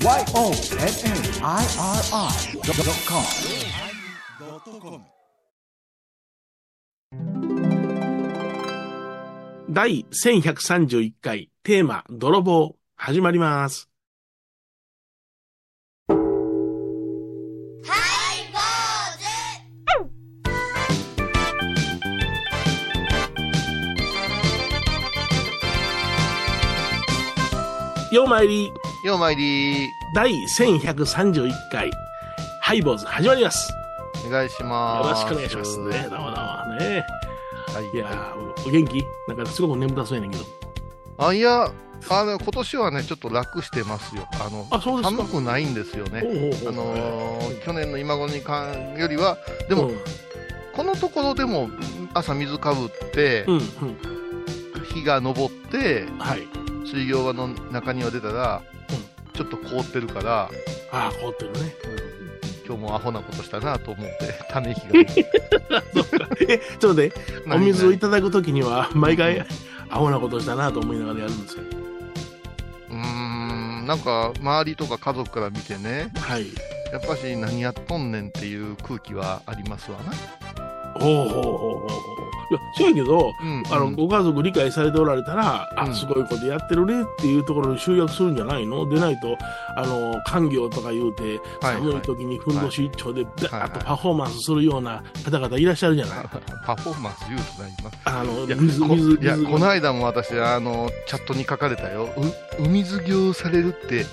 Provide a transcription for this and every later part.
YONNIRI.com 第1131回テーマ「泥棒」始まります。ようまいりようまいり第1131回ハイボーズ始まります。お願いしよます。ろしくお願いしますね。どうもどうもね。はい。いやー、お元気？なんかすごく眠たそうやねんけど。あ、いや、あの、今年はね、ちょっと楽してますよ。あの、あ、そうですか。寒くないんですよね。ほうほうほうあのー去年の今頃にかんよりは、でも、うんこのところでも朝水かぶって、うん、うん。日が昇って、はい。水行場の中庭出たら、ちょっと凍ってるから、ああ、凍ってるね。今日もアホなことしたなと思って、ため息がちょっとね、お何水をいただくときには、毎回、アホなことしたなと思いながらやるんですよ。うーん、なんか、周りとか家族から見てね、はい。やっぱし何やっとんねんっていう空気はありますわな。ほうほうほうほう。いや、そうやけど、うん、あの、うんご家族理解されておられたら、あ、うん。すごいことやってるねっていうところに集約するんじゃないの？でないと、あの、官業とか言うて、はい寒い時にふんどし一丁で、はい。あとパフォーマンスするような方々いらっしゃるじゃない？パフォーマンス言うとな今あの、水、こ水、いや水。この間も私あのチャットに書かれたよ。う海水行されるって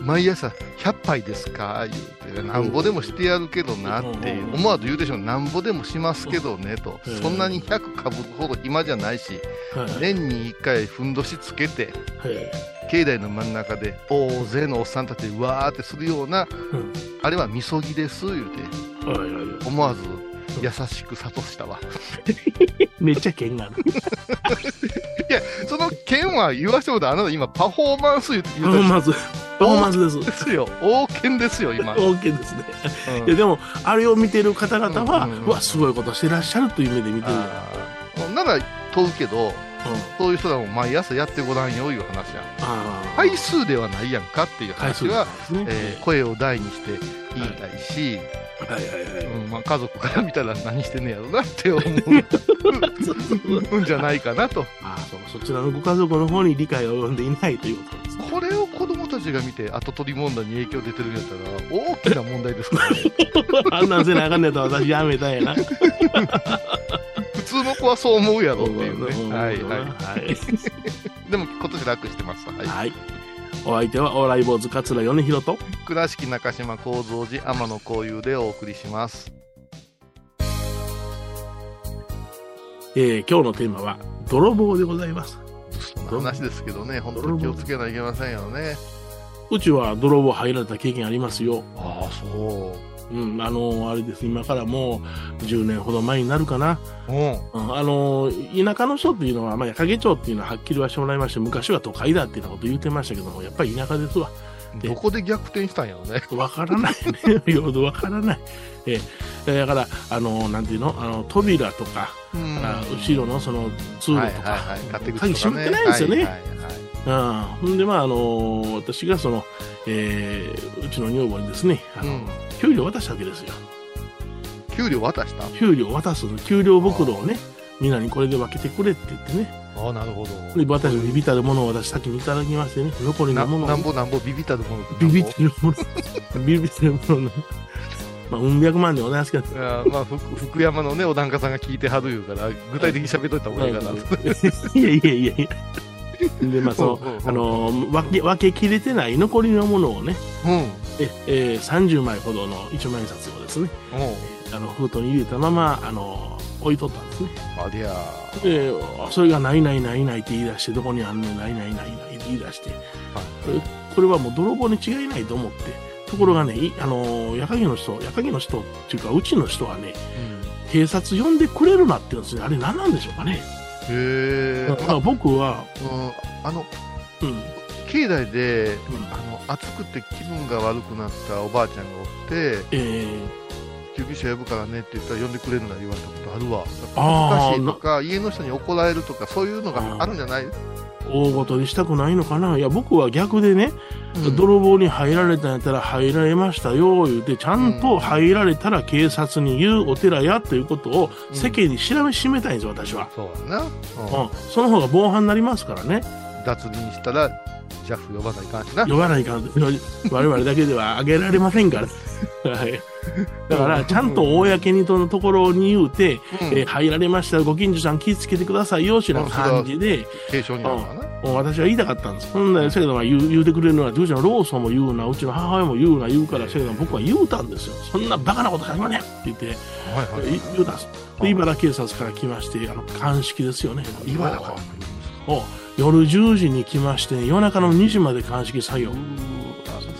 毎朝100杯ですか？言うてなんぼでもしてやるけどなってう。ん思わず言うでしょ。なんぼでもしますけどねと。うん。そんなに100かぶるほど暇じゃないしはい。年に1回ふんどしつけてはい。境内の真ん中で大勢のおっさんたちでわーってするようなうん。あれはみそぎです言うて。思わず優しく諭したわ。めっちゃ剣がある。その剣は言わせてもらあなた今パフォーマンス言うパフォーマンス、パフォーマンスです。ですよ王権ですよ今、OK ですね。うんいや、でも、あれを見てる方々は、うんうんうんうわ、すごいことしてらっしゃるという目で見てるじなら問うけどうんそういう人らも毎朝やってごらんよいう話やああ。回数ではないやんかっていう話は、ね。えー声を大にして言いたいし、はいはいはい。うんまあ、家族から見たら何してんねやろなって思う ん。じゃないかなと。ああ、そう、そちらのご家族の方に理解を及んでいないということですね。これを子供たちが見て後取り問題に影響出てるんやったら大きな問題ですからね。あんなんせなあかんねやったら私やめたんやな。普通の子はそう思うやろっていうね。はいはいはい。でも今年楽してますはい。はい。お相手は、お笑い坊主桂米広と、倉敷中島幸三寺天野幸雄でお送りしますえー今日のテーマは、泥棒でございます。話ですけどね本当に気をつけないといけませんよねうちは泥棒入られた経験ありますよ。ああそうん、あの、あれです。今からもう10年ほど前になるかな。ううんうん、あの、田舎の人っていうのは、まあ、矢影町っていうのははっきりはしてもらいまして、昔は都会だっていうようなこと言ってましたけども、やっぱり田舎ですわ。どこで逆転したんやろね。わからない。ね。よほどわからない。ええ。だから、あの、なんていうの？あの、扉とか、うん。あ後ろのその通路はいとか、はいはい勝手口鍵閉めてないんですよね。はいはいはい。うん。で、まあ、あの、私がその、えーうちの女房にですね、あの、うん。給料渡したわけですよ。給料渡した？給料渡す、給料袋をね、みんなにこれで分けてくれって言ってね。ああなるほど。で、私もビビたるものを私先にいただきましてね、残りなのものをなんぼなんぼビビったるものビビってるもの、ビビってるもの。の、まあ、うん百万でございますけど、まあ福福山のねお檀家さんが聞いてはる言うから具体的に喋っといた方がいいかな。と いやいやいやいや。で、まあ、その、うあの、分け、分け切れてない残りのものをね、うん。え、えー、30枚ほどの一万円札をですね、うん。あの、封筒に入れたまま、あの、置いとったんですね。ありゃで、それがないないないないって言い出して、どこにあんねんないないないないって言い出して、えこれはもう泥棒に違いないと思って、ところがね、いあの、矢影の人、矢影の人っていうか、うちの人はね、うん。警察呼んでくれるなって言うんですね。あれ何なんでしょうかね。へえだから僕は、うんあのうん、境内でうん。あの暑くて気分が悪くなったおばあちゃんがおってえ救急車呼ぶからねって言ったら呼んでくれるな言われたことあるわ。恥ずかしいとか家の人に怒られるとかそういうのがあるんじゃない？ー、大ごとにしたくないのかな？いや、僕は逆でね、うん。泥棒に入られたんやったら入られましたよ言うてちゃんと入られたら警察に言うお寺やということをうん。世間に知らしめたいんですよ私は、そうだな。うん。その方が防犯になりますからね。脱輪したら、ジャフ呼ばないかんしな。呼ばないかん我々だけではあげられませんからはいだからちゃんと公にとのところに言うて、うんえー入られましたご近所さん気をつけてくださいよしな感じで、私は言いたかったんです。ほんで、せやけど、言う言うてくれるのは、うちのローソンも言うな、うちの母親も言うな、言うから、せやけど、僕は言うたんですよ。そんなバカなこと始まねんって言って、はいはい。言うたんです。で、茨城警察から来まして、あの、鑑識ですよね。今だから。を夜10時に来まして、夜中の2時まで鑑識作業。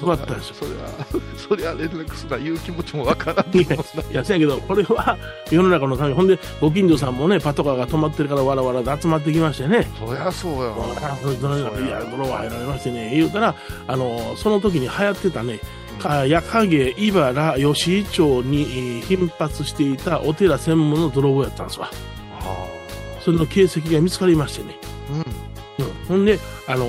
よかったですよ。そりゃ、そりゃ連絡すな、言う気持ちもわからん。いや、いや、せやけど、これは世の中のため、ほんで、ご近所さんもね、パトカーが止まってるから、わらわらで集まってきましてね、そりゃそうやわ。あそれどれだいや、泥棒入られましてね、言うたら、あの、その時に流行ってたね、か矢影、茨、吉井町にえー頻発していたお寺専門の泥棒やったんですわ。はそれの形跡が見つかりましてね。あうん。うん、ほんで、あの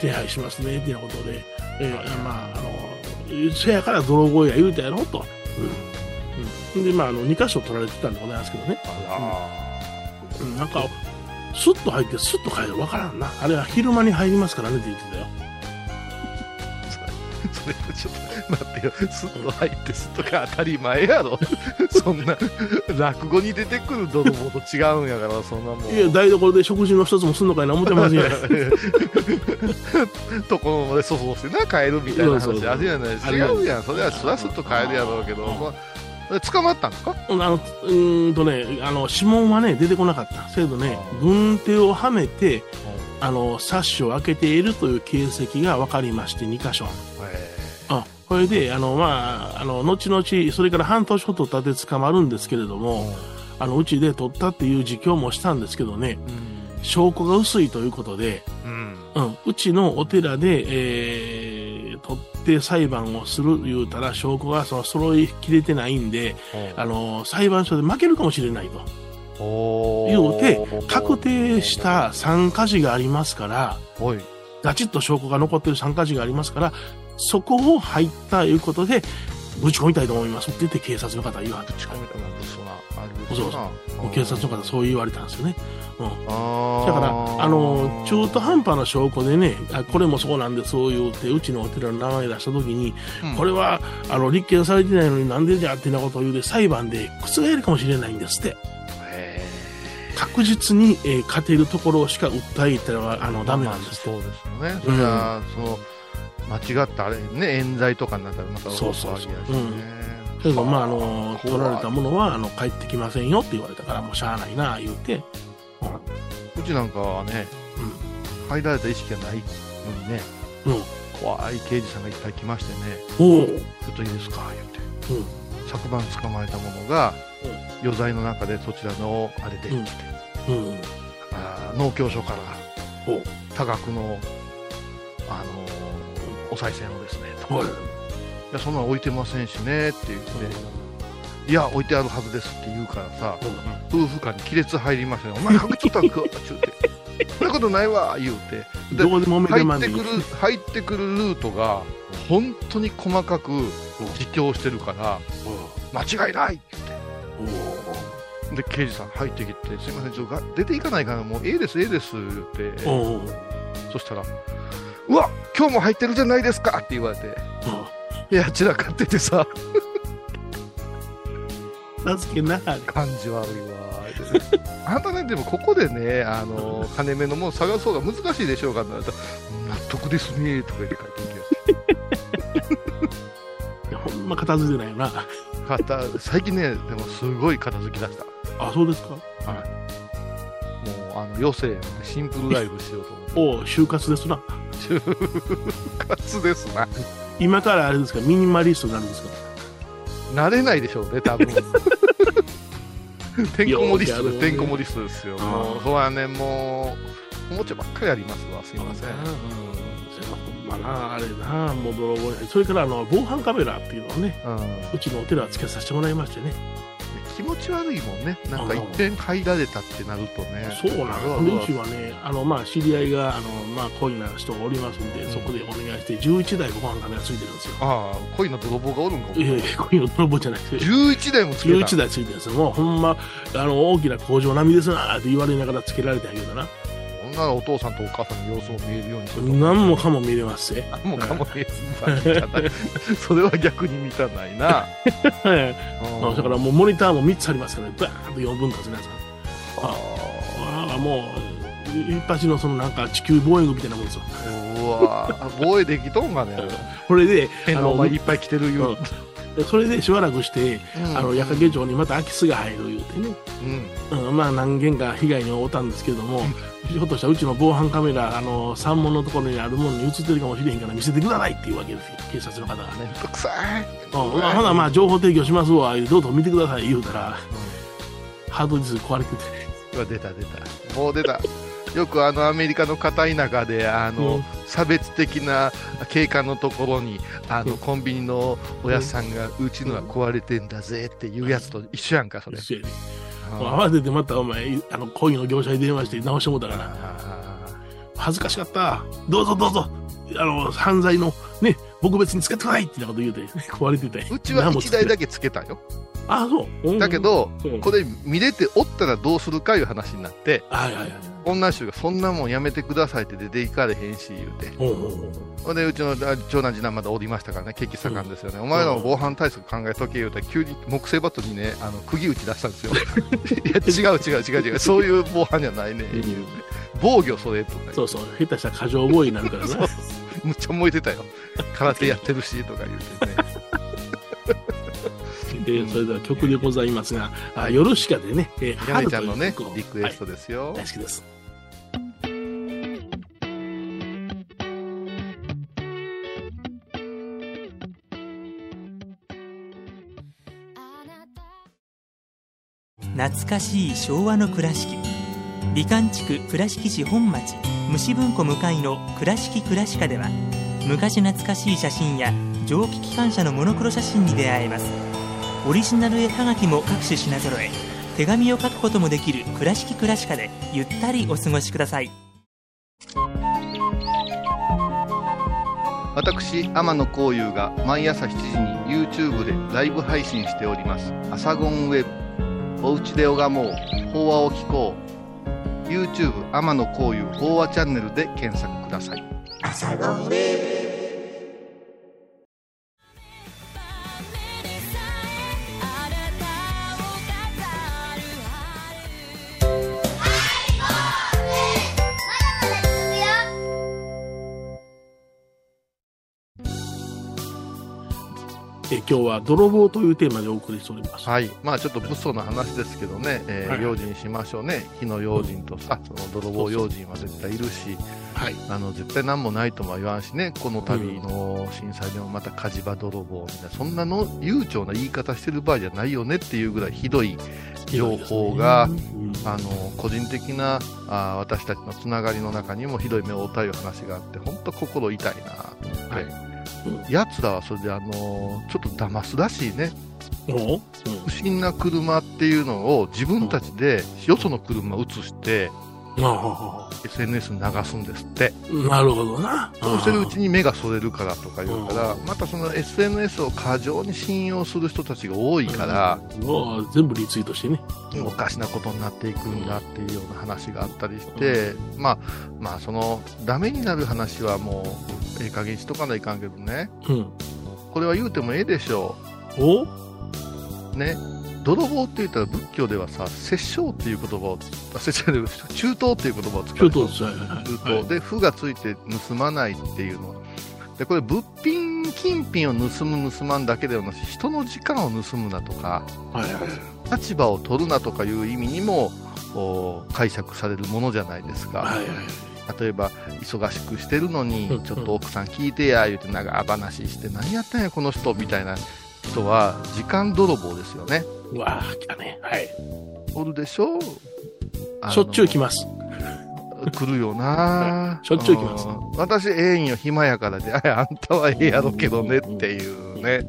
手配しますね、っていうことで、えーまあ、あのせやから泥棒や言うたやろと。うん。で、まあ、あの、2箇所取られてたんでございますけどね。あうん、なんか、スッと入って、スッと帰る。わからんな。あれは昼間に入りますからねって言ってたよ。ら、それちょっと待ってよ、スッと入って、スッとが当たり前やろ。そんな、落語に出てくる泥棒と違うんやから、そんなもん。いや、台所で食事の一つもすんのかいな思ってますよ。ところまで粗相してな、帰るみたいなそうそうそう話あるやない違うやん。それはそらすっと帰るやろうけど、うんまあ捕まったんですか？あの、うーんとね、あの、指紋はね、出てこなかった。せやけどね、軍手をはめて、あの、サッシを開けているという形跡が分かりまして、2箇所。あ、これで、あの、まあ、あの、後々、それから半年ほど経って捕まるんですけれども、あの、うちで取ったっていう自供もしたんですけどね、証拠が薄いということで、うん。うん、うちのお寺で、えー、取って裁判をする言うたら、証拠がその揃いきれてないんで、あの、裁判所で負けるかもしれないと。お言うて、確定した参加時がありますから。ガチッと証拠が残ってる参加時がありますから、そこを入ったいうことで、ぶち込みたいと思いますって言って警察の方は言われて、近めたな、嘘な。あるそうそう警察の方そう言われたんですよね。うん。あだから、あの、中途半端な証拠でね、あこれもそうなんです、そう言うて、うちのお寺の名前出したときに、これ、れは、あの、立件されてないのになんでじゃってなことを言うて、裁判で覆るかもしれないんですって。へ確実に、えー勝てるところしか訴えたらは、あの、ダメなんです。そうですよね。それは、その、間違ったあれね、冤罪とかになったらまたそうそうそうけど、まあ、あの、取られたものは、あの、帰ってきませんよって言われたから、もうしゃあないな、言うて。うちなんかはね、入られた意識がないのにね、うん。うん。怖い刑事さんがいっぱい来ましてね、おうちょっといいですか言って、昨晩捕まえたものが、余罪の中でそちらのあれで来て、うん。うん。あー農協所から多額の、あのーお賽銭をですね、と。はい。いや、そんなの置いてませんしねって言って、いや、置いてあるはずですって言うからさ、夫婦間に亀裂入りましたね、お前隠っちゃったんかって言うて、そんなことないわ言うて、で入ってくる、入ってくるルートが、本当に細かく自供してるから、間違いないってで、刑事さん入ってきて、すいません、ちょっとが出ていかないから、もうええです、ええです、言って、そしたら、うわ今日も入ってるじゃないですかって言われて、いや、散らかっててさ、名付けな。感じ悪いわ。あなたね、でもここでね、あの、金目のもの探そうが難しいでしょうかって言われたら、納得ですね、とか言って帰ってい いやほんま片付いてないよな。けた最近ね、でもすごい片付きだした。あ、そうですか？もう、あの、余生、シンプルライフしようと思って。おう就活ですな。就活ですな。今からあれですか、ミニマリストになるんですか？慣れないでしょうね、多分。てんこ盛りストでてんこ盛りストですよ。もう、そうはね、もう、おもちゃばっかりありますわ、すいません。うんまな、あれな、もう泥棒にそれからあの防犯カメラっていうのをね、うん。うちのお寺はつけさせてもらいましてね。気持ち悪いもんね。なんかいっぺん入られたってなるとね。そうなんです。うちはね、あの、まあ、知り合いが、あの、まあ、恋な人がおりますんで、うん、そこでお願いして、11台ご飯カメラついてるんですよ。ああ、恋の泥棒がおるんかいやいや、恋の泥棒じゃなくて。11台もつけた ?11 台ついてるんですよ。もう、ほんま、あの、大きな工場並みですなって言われながらつけられてあげるな。ならお父さんとお母さんの様子も見えるようにする何もかも見れますぜ。何もかも見えるそれは逆に見たないな。だからもうモニターも3つありますからね。バーンと4分割のやつああもう一発のそのなんか地球防衛軍みたいなもんですようわ防衛できとんがねこれであのいっぱい来てるよ、うんそれでしばらくして、うん、あの矢掛町にまた空き巣が入る言うてね、うん、まあ何件か被害に遭ったんですけども、ひょっとしたらうちの防犯カメラ、あの、山門のところにあるものに映ってるかもしれへんから見せてくださいっていうわけですよ、警察の方がね。めんどくさい。うん、ほな、まあ、情報提供しますわ、どうぞ見てください言うたら、うん、ハードディスク壊れてて。うわ、出た出た。もう出た。よくあのアメリカの片田舎であの、うん、差別的な警官のところにあの、うん、コンビニのおやつさんが、うちのは壊れてんだぜっていうやつと一緒やんかそれ。一緒やね慌ててまたお前、あの、恋の業者に電話して直してもうたから。恥ずかしかった。どうぞどうぞ。あの、犯罪の、ね、僕別につけてくださいってなこと言うて、壊れてたうちは1台だけつけたよ。あそう。だけど、これ見れておったらどうするかいう話になって、はいはいはい。女衆がそんなもんやめてくださいって出ていかれへんし言うて。ほんで、うちの長男次男まだおりましたからね、景気盛んですよね。お前らの防犯対策考えとけ言うたら、急に木製バットにね、あの、釘打ち出したんですよ。いや、違う違う違う違う、そういう防犯じゃないね、言うて。防御それとか。そうそう、下手したら過剰防衛になるからね。むっちゃ燃えてたよ。空手やってるし、とか言うてね。えそれでは曲でございますが、あよろしかでね、えー、やめちゃんのね、リクエストですよ。はい、大好きです。懐かしい昭和の倉敷美観地区倉敷市本町虫文庫向かいの「倉敷倉歯科」では昔懐かしい写真や蒸気機関車のモノクロ写真に出会えます。オリジナル絵はがきも各種品揃え手紙を書くこともできる「倉敷倉歯科」でゆったりお過ごしください。私天野幸雄が毎朝7時に YouTube でライブ配信しております「アサゴンウェブ」おうちで拝もう。法話を聞こう。YouTube 天野幸雄法話チャンネルで検索ください。え今日は泥棒というテーマでお送りしております。はい。まあちょっと物騒な話ですけどね、えー、はい、用心しましょうね。火の用心とさ、その泥棒用心は絶対いるし、はい。あの、絶対何もないとも言わんしね、この度の震災でもまた火事場泥棒みたいな、そんなの悠長な言い方してる場合じゃないよねっていうぐらいひどい情報が、ねうん、あの、個人的なあ私たちのつながりの中にもひどい目をたいう話があって、本当心痛いなはい。やつらはそれで、あのー、ちょっと騙すらしいね。不審な車っていうのを自分たちでよその車移して、SNS に流すんですって。なるほどな。そうしてるうちに目がそれるからとか言うから、またその SNS を過剰に信用する人たちが多いから、もう全部リツイートしてね。おかしなことになっていくんだっていうような話があったりして、まあ、まあ、その、ダメになる話はもう、ええ加減しとかないかんけどね。うん。これは言うてもええでしょう。お？ね。泥棒って言ったら仏教ではさ、殺生っていう言葉を、中東っていう言葉を使う。中東中東。で、負がついて盗まないっていうの。で、これ物品、金品を盗む盗まんだけではなく人の時間を盗むなとか、はいはい、立場を取るなとかいう意味にも解釈されるものじゃないですか。はいはい例えば忙しくしてるのに、ちょっと奥さん聞いてや言うて長話して何やったんやこの人みたいな人は時間泥棒ですよね。うわぁ、来たね。はい。おるでしょ？しょっちゅう来ます。来るよな しょっちゅう来ます。私、ええんよ、暇やからで、あんたはええやろけどねっていうね。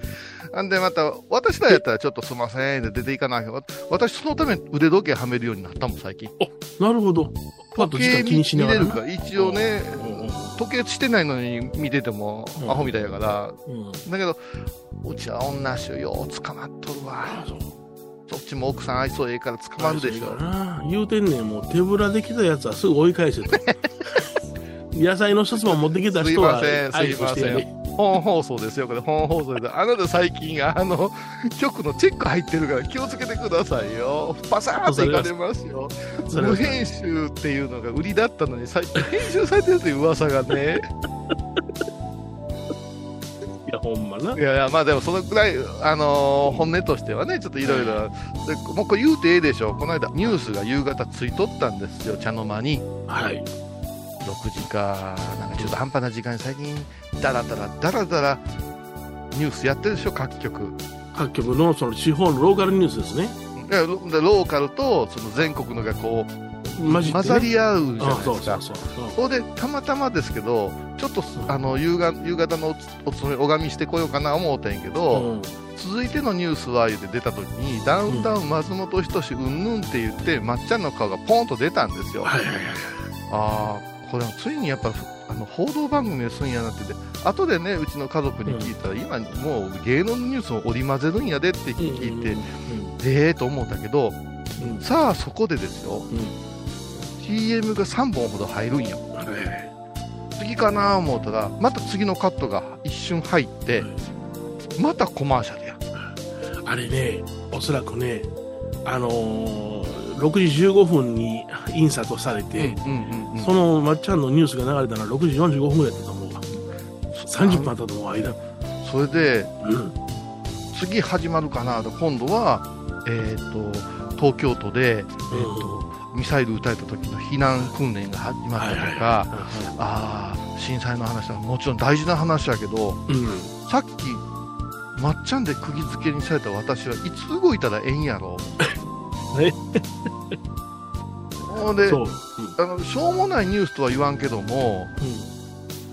なんでまた、私らやったらちょっとすいませんで出ていかないけど、私そのために腕時計はめるようになったもん、最近。なるほど。パッと時間気にしながらるから、一応ね、時計してないのに見ててもうんアホみたいやから、うん。だけど、うちは女衆よう捕まっとるわ。あそっちも奥さん愛想ええから捕まるでしょ。な言うてんねん、もう手ぶらできたやつはすぐ追い返せと。野菜の一つも持ってきた人はすいません愛としてやれ。本放送ですよ、これ本放送で。あなた最近、あの、局のチェック入ってるから気をつけてくださいよ。パサーっていかれますよ。無編集っていうのが売りだったのに、最近編集されてるという噂がね。いや、ほんまな。いやいや、まあでもそのくらい、あのー本音としてはね、ちょっといろいろ、でもうこれ言うてええでしょ。この間ニュースが夕方ついとったんですよ、茶の間に。はい。6時か、なんか中途半端な時間に最近、だらだら、だらだら、ニュースやってるでしょ、各局。各局のその地方のローカルニュースですね。いやロでローカルとその全国のがこうね。混ざり合うじゃないあですか。それでたまたまですけど、ちょっとあの夕方夕方のお勤め拝みしてこようかな思ったんやけうど、ん。続いてのニュースは言って出た時に、ダウンタウン松本人志うんぬんって言って、まっちゃんの顔がポンと出たんですよ。はいはいはい。ああ、これはついにやっぱあの報道番組ですんやなってて、後でね、うちの家族に聞いたら、今もう芸能ニュースを織り交ぜるんやでって聞いて、ええと思ったけど、うん。うん。さあそこでですよ、うん。CM が3本ほど入るんよ。はいはいはい。次かな思ったら、また次のカットが一瞬入って、またコマーシャルや。あれね、おそらくね、あのー、6時15分に印刷されて、うんうんうんそのまっちゃんのニュースが流れたのは6時45分ぐらいだったと思うわ。30分あったと思う、間。それで、うん。次始まるかなと、今度は、えっ、と、東京都で、えーとミサイル撃たれた時の避難訓練が始まったりとか、ああ、震災の話はもちろん大事な話やけど、うん。さっき、まっちゃんで釘付けにされた私はいつ動いたらええんやろえ ほんでそう。あの、しょうもないニュースとは言わんけども、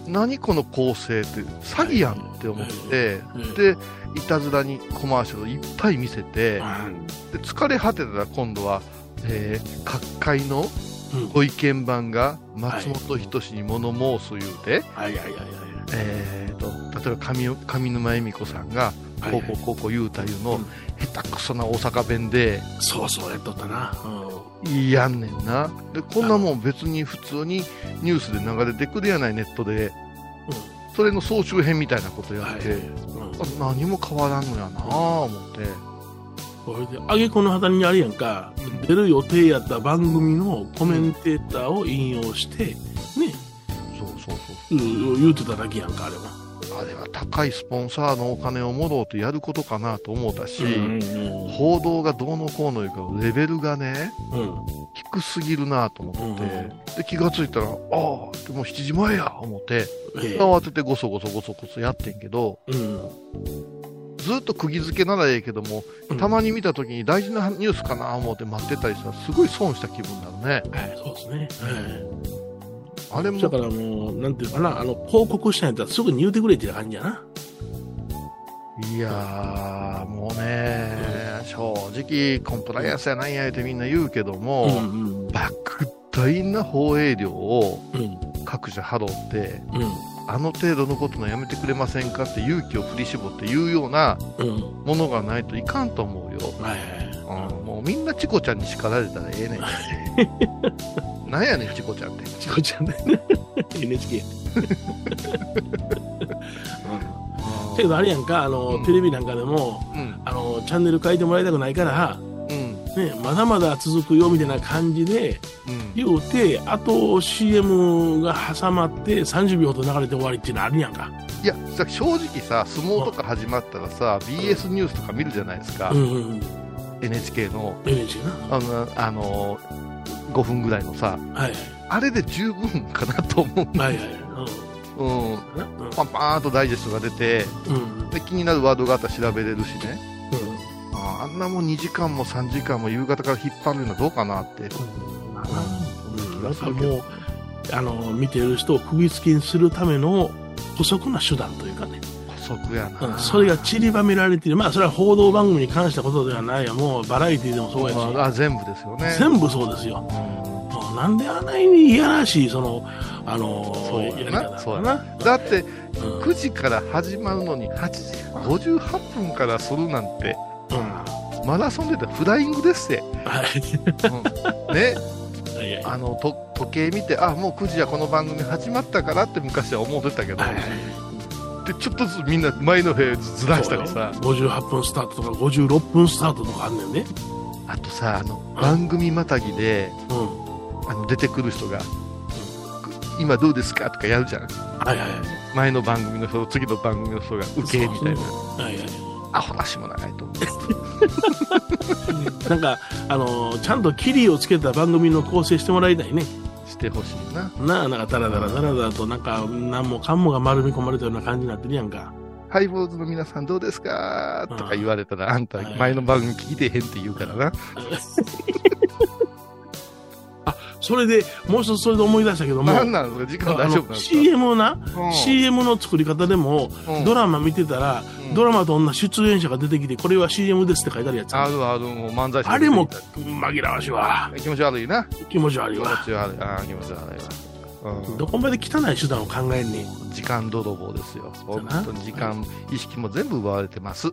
うん。何この構成って詐欺やんって思って、うんで、いたずらにコマーシャルいっぱい見せて、うんで疲れ果てたら今度は、えー各界のうんご意見番が松本人志に物申す言うて、はいはいはいはい。えー、と例えば上上沼恵美子さんがはいこうこうこうこう言うたいうの下手くそな大阪弁でそうそうやっとったな。やんねんなでこんなもん別に普通にニュースで流れてくるやないネットでそれの総集編みたいなことうん。やって、はい。うん。あ何も変わらんのやなあ思ってこれで、あげこの旗にあれやんか、出る予定やった番組のコメンテーターを引用して、ね、そうそうそううん言うてただけやんか、あれは。あれは高いスポンサーのお金をもろうとやることかなと思ったし、うん。報道がどうのこうのいうかレベルがねうん。低すぎるなと思って、うんで気がついたらああでもう7時前や思ってええ慌ててごそごそごそごそやってんけどうん。ずっと釘付けならええけどもうんたまに見た時に大事なニュースかな思って待ってたりしたらすごい損した気分になるねはい、そうですね。あれもだからもう、なんていうかな、あの、広告したんやったらすぐに言うてくれっていう感じやな。いやーもうね正直コンプライアンスやなんやってみんな言うけども、うん。莫大な放映料をうん。各社払ってうん。あの程度のことのやめてくれませんかって勇気を振り絞って言うようなうん。ものがないといかんと思うよ、はいはい。うん、もうみんなチコちゃんに叱られたらええねん なんやねんチコちゃんって。チコちゃんだよね。NHK。けどあれやんか、あの、うん。テレビなんかでも、うん。あの、チャンネル変えてもらいたくないから、うん。ね、まだまだ続くよみたいな感じでうん。言うて、あと CM が挟まって30秒ほど流れて終わりっていうのあるやんか。いやさ正直さ相撲とか始まったらさ BS ニュースとか見るじゃないですか、うんうんうん。NHK の NHK な。あのあの5分ぐらいのさはいあれで十分かなと思う、はい。はいん、うん。パンパーンとダイジェストが出てうん。うん。で気になるワードがあったら調べれるしねうん。ああんなもん2時間も3時間も夕方から引っ張るのはどうかなって、うん、なんかもう、あの、見てる人を釘付けにするための補足な手段というかね。足やな、うんそれが散りばめられている。まあ、それは報道番組に関したことではないや。もうバラエティでもそうやし。まあ、あ全部ですよね。全部そうですよ。うん。なんであんなにいやらしい、その、あのそうやな。方そうやな。なだってうん。9時から始まるのに8時58分からするなんてうん。マラソンでたらフライングですって、はい。うん。ね。あのと時計見てあもう9時はこの番組始まったからって昔は思ってたけど、はいでちょっとずつみんな前の部屋ずらしたりさ58分スタートとか56分スタートとかあんねんね。あとさあの番組またぎでうん。あの出てくる人が、今どうですかとかやるじゃんはいはい前の番組の人と次の番組の人が受けみたいなはいはい。アホなしも長いと思う なんか、あのーちゃんとキリをつけた番組の構成してもらいたいね。してほしいななあ、なんかダラダラダラダラと、なんか、何もかんもが丸み込まれたような感じになってるやんか。ハイボーズの皆さんどうですか？とか言われたら、あんたはい前の番組聞いてへんって言うからな。あ、それで、もう一つそれで思い出したけども、なんなんですか？時間大丈夫なんあのですか？CM な、うん CM の作り方でも、うんドラマ見てたら、うんドラマと女出演者が出てきて、これは CM ですって書いてあるやつ。あるある、もう漫才師あれも紛らわしいわ。気持ち悪いな。気持ち悪い気持わ。ち悪い。あー気持ち悪いわ。うんどこまで汚い手段を考えんねん。時間泥棒ですよ。本当に時間、意識も全部奪われてます。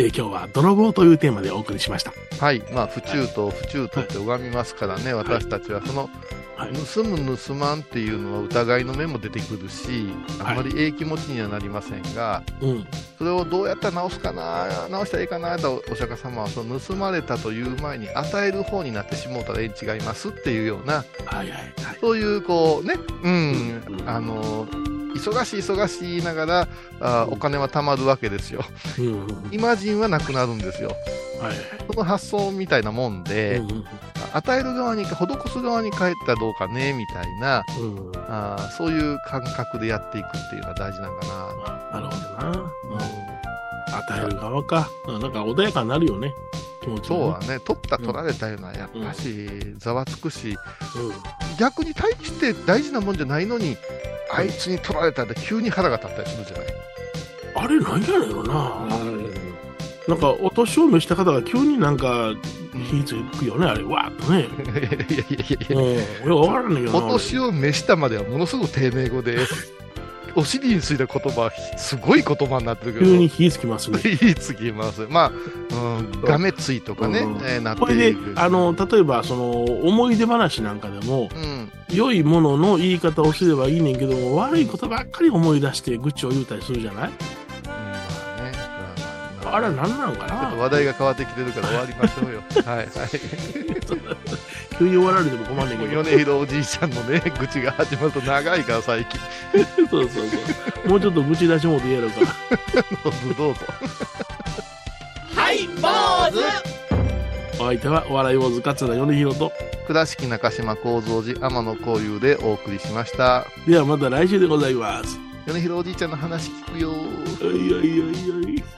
えー今日は泥棒というテーマでお送りしました。はい。まあ、不中と不中とって拝みますからね、私たちは。その、はい。盗む盗まんっていうのは疑いの目も出てくるし、あまりええ気持ちにはなりませんが、うん。それをどうやったら直すかな、直したらいいかなとお釈迦様はその盗まれたという前に与える方になってしもうたらええに違いますっていうような、はいはいはい。そういうこうね、うん、あの、忙しい忙しい言いながらあお金は貯まるわけですよ。うん。イマジンはなくなるんですよ。はい。その発想みたいなもんで、うん与える側にか、施す側に帰ったらどうかね、みたいな、うんうん。あーそういう感覚でやっていくっていうのは大事なのかあなるほどな。な。うん。与える側か。うんなんか穏やかになるよね。気持ちそうがはね、取った取られたいうのはやっぱし、ざわつくし、うん。逆に対して大事なもんじゃないのに、あいつに取られたら急に腹が立ったりするじゃない。あれなんやろな。なんか、お年を召した方が急になんか、火つくよね、あれ、わーっとね。いやいやいやいやうん。よくわからな。お年を召したまではものすごく丁寧語で、お尻についた言葉、すごい言葉になってるけど、急に火つきますね。言い過ぎます。まあ、うん、がめついとかね、うん。えーなってこれであの、例えば、その、思い出話なんかでも、うん、良いものの言い方をすればいいねんけども、悪いことばっかり思い出して愚痴を言うたりするじゃない？まあね、まあまあれは何なんかちょっとな話題が変わってきてるから終わりましょうよ。はいはい。急に終わられても困んねんけど。米広おじいちゃんのね、愚痴が始まると長いから最近。そうそうそう。もうちょっと愚痴出しもでやろうか。どうぞどうぞ。お相手は、お笑い坊主桂米広と、倉敷中島幸三寺天野幸雄でお送りしました。ではまた来週でございます。米広おじいちゃんの話聞くよおいおいおいおい。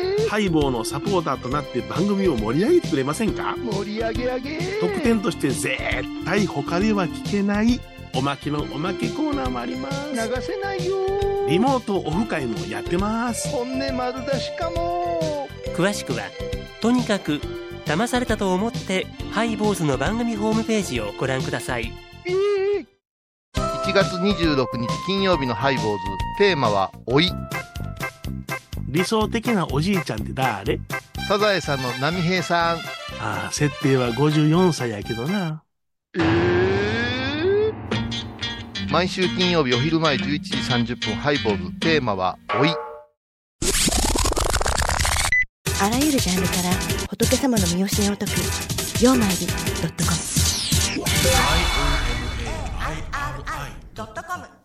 ハイボーのサポーターとなって番組を盛り上げてくれませんか？盛り上げ上げ。特典として絶対他では聞けないおまけのおまけコーナーもあります。流せないよ。リモートオフ会もやってます。本音丸出しかも。詳しくはとにかく騙されたと思ってハイボーズの番組ホームページをご覧ください。1月26日金曜日のハイボーズ。テーマは「老い」理想的なおじいちゃんって誰？サザエさんの波平さん。ああ、設定は54歳やけどな。えー、毎週金曜日お昼前11時30分、ハイボール。テーマは、老い。あらゆるジャンルから仏様の身教えを解く、ようまいり .com。i o m a i r i c o m